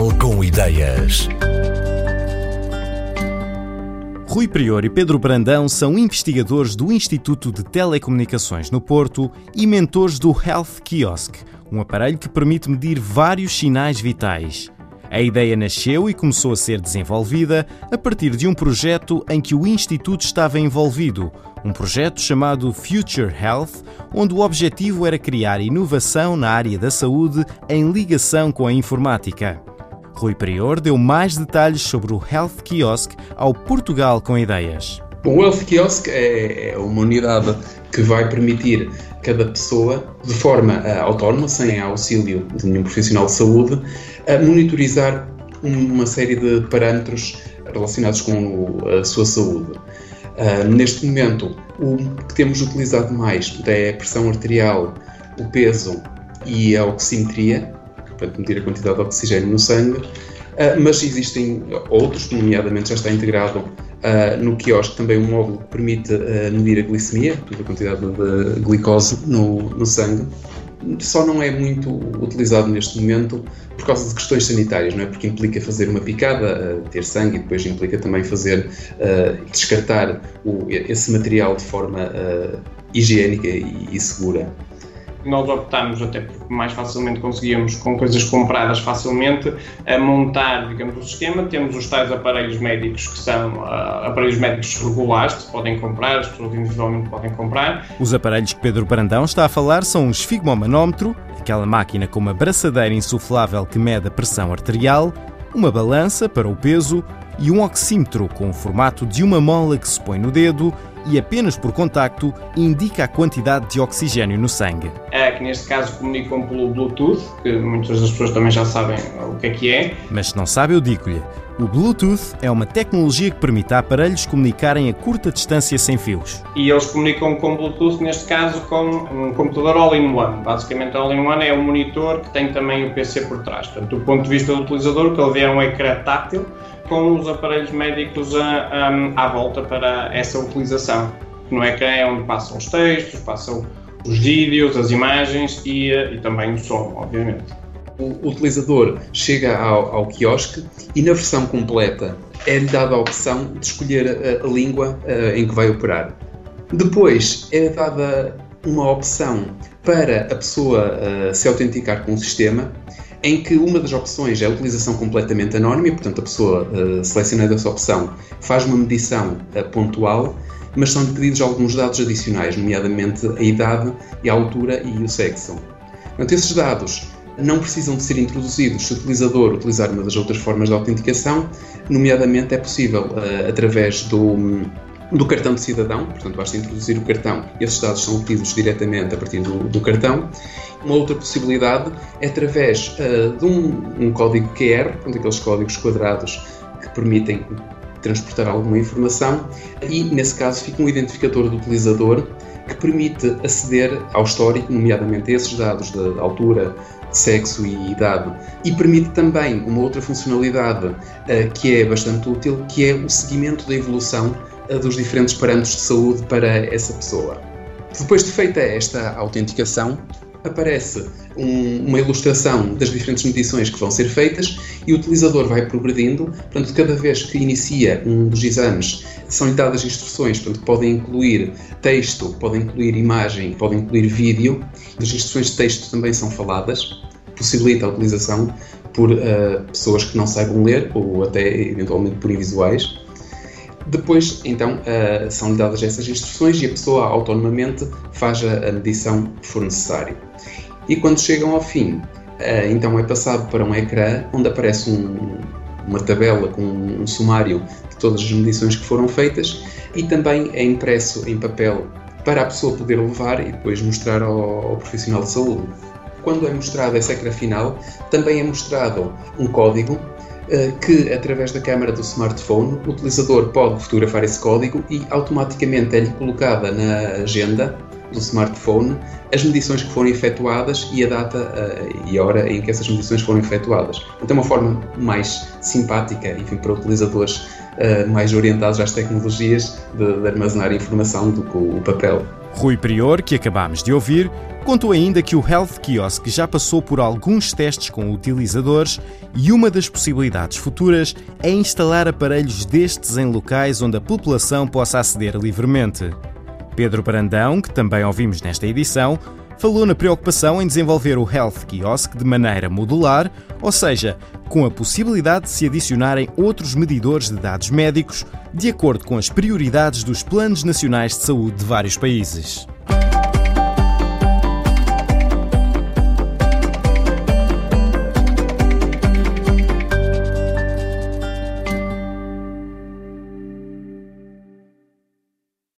Portugal com Ideias. Rui Prior e Pedro Brandão são investigadores do Instituto de Telecomunicações no Porto e mentores do Health Kiosk, um aparelho que permite medir vários sinais vitais. A ideia nasceu e começou a ser desenvolvida a partir de um projeto em que o Instituto estava envolvido, um projeto chamado Future Health, onde o objetivo era criar inovação na área da saúde em ligação com a informática. Rui Prior deu mais detalhes sobre o Health Kiosk ao Portugal com Ideias. O Health Kiosk é, é uma unidade que vai permitir cada pessoa, de forma uh, autónoma, sem auxílio de nenhum profissional de saúde, uh, monitorizar uma série de parâmetros relacionados com a sua saúde. Uh, neste momento, o que temos utilizado mais é a pressão arterial, o peso e a oximetria, para medir a quantidade de oxigênio no sangue, uh, mas existem outros, nomeadamente já está integrado uh, no quiosque também um módulo que permite medir a glicemia, a quantidade de glicose no, no sangue, só não é muito utilizado neste momento por causa de questões sanitárias, não é? Porque implica fazer uma picada, ter sangue, e depois implica também fazer, uh, descartar o, esse material de forma uh, higiênica e, e segura nós optámos, até porque mais facilmente conseguíamos, com coisas compradas facilmente, a montar, digamos, o sistema. Temos os tais aparelhos médicos que são uh, aparelhos médicos regulares, que se podem comprar, as pessoas individualmente podem comprar. Os aparelhos que Pedro Brandão está a falar são um esfigmomanómetro, aquela máquina com uma braçadeira insuflável que mede a pressão arterial, uma balança para o peso e um oxímetro com o formato de uma mola que se põe no dedo e apenas por contacto indica a quantidade de oxigênio no sangue. É, que neste caso comunicam pelo Bluetooth, que muitas das pessoas também já sabem o que é que é. Mas se não sabe, eu digo-lhe. O Bluetooth é uma tecnologia que permite a aparelhos comunicarem a curta distância sem fios. E eles comunicam com Bluetooth, neste caso, com um computador all-in-one. Basicamente, all-in-one é um monitor que tem também o PC por trás. Portanto, do ponto de vista do utilizador, o que ele vê é um ecrã tátil com os aparelhos médicos a, a, à volta para essa utilização. No ecrã é onde passam os textos, passam os vídeos, as imagens e, e também o som, obviamente. O utilizador chega ao, ao quiosque e na versão completa é-lhe dada a opção de escolher a, a língua uh, em que vai operar. Depois é dada uma opção para a pessoa uh, se autenticar com o sistema em que uma das opções é a utilização completamente anónima, portanto a pessoa uh, selecionando essa opção faz uma medição pontual, mas são pedidos alguns dados adicionais, nomeadamente a idade e a altura e o sexo. Portanto, esses dados não precisam de ser introduzidos se o utilizador utilizar uma das outras formas de autenticação, nomeadamente é possível uh, através do do cartão de cidadão, portanto basta introduzir o cartão, esses dados são obtidos diretamente a partir do, do cartão. Uma outra possibilidade é através uh, de um, um, código QR, portanto aqueles códigos quadrados que permitem transportar alguma informação e nesse caso fica um identificador do utilizador que permite aceder ao histórico, nomeadamente a esses dados de altura, sexo e idade, e permite também uma outra funcionalidade uh, que é bastante útil, que é o seguimento da evolução dos diferentes parâmetros de saúde para essa pessoa. Depois de feita esta autenticação, aparece um, uma ilustração das diferentes medições que vão ser feitas e o utilizador vai progredindo. Portanto, cada vez que inicia um dos exames, são-lhe dadas instruções, portanto, podem incluir texto, podem incluir imagem, podem incluir vídeo. As instruções de texto também são faladas, possibilita a utilização por uh, pessoas que não saibam ler ou até eventualmente por invisuais. Depois, então, uh, são-lhe dadas essas instruções e a pessoa autonomamente faz a, a medição que for necessário. E quando chegam ao fim, uh, então é passado para um ecrã onde aparece um, uma tabela com um sumário de todas as medições que foram feitas e também é impresso em papel para a pessoa poder levar e depois mostrar ao, ao profissional de saúde. Quando é mostrado esse ecrã final, também é mostrado um código eh, que, através da câmara do smartphone, o utilizador pode fotografar esse código e automaticamente é-lhe colocada na agenda do smartphone as medições que foram efetuadas e a data uh, e a hora em que essas medições foram efetuadas. Então, é uma forma mais simpática, enfim, para utilizadores uh, mais orientados às tecnologias de, de armazenar informação do que o papel. Rui Prior, que acabámos de ouvir, contou ainda que o Health Kiosk já passou por alguns testes com utilizadores e uma das possibilidades futuras é instalar aparelhos destes em locais onde a população possa aceder livremente. Pedro Brandão, que também ouvimos nesta edição, falou na preocupação em desenvolver o Health Kiosk de maneira modular, ou seja, com a possibilidade de se adicionarem outros medidores de dados médicos de acordo com as prioridades dos planos nacionais de saúde de vários países.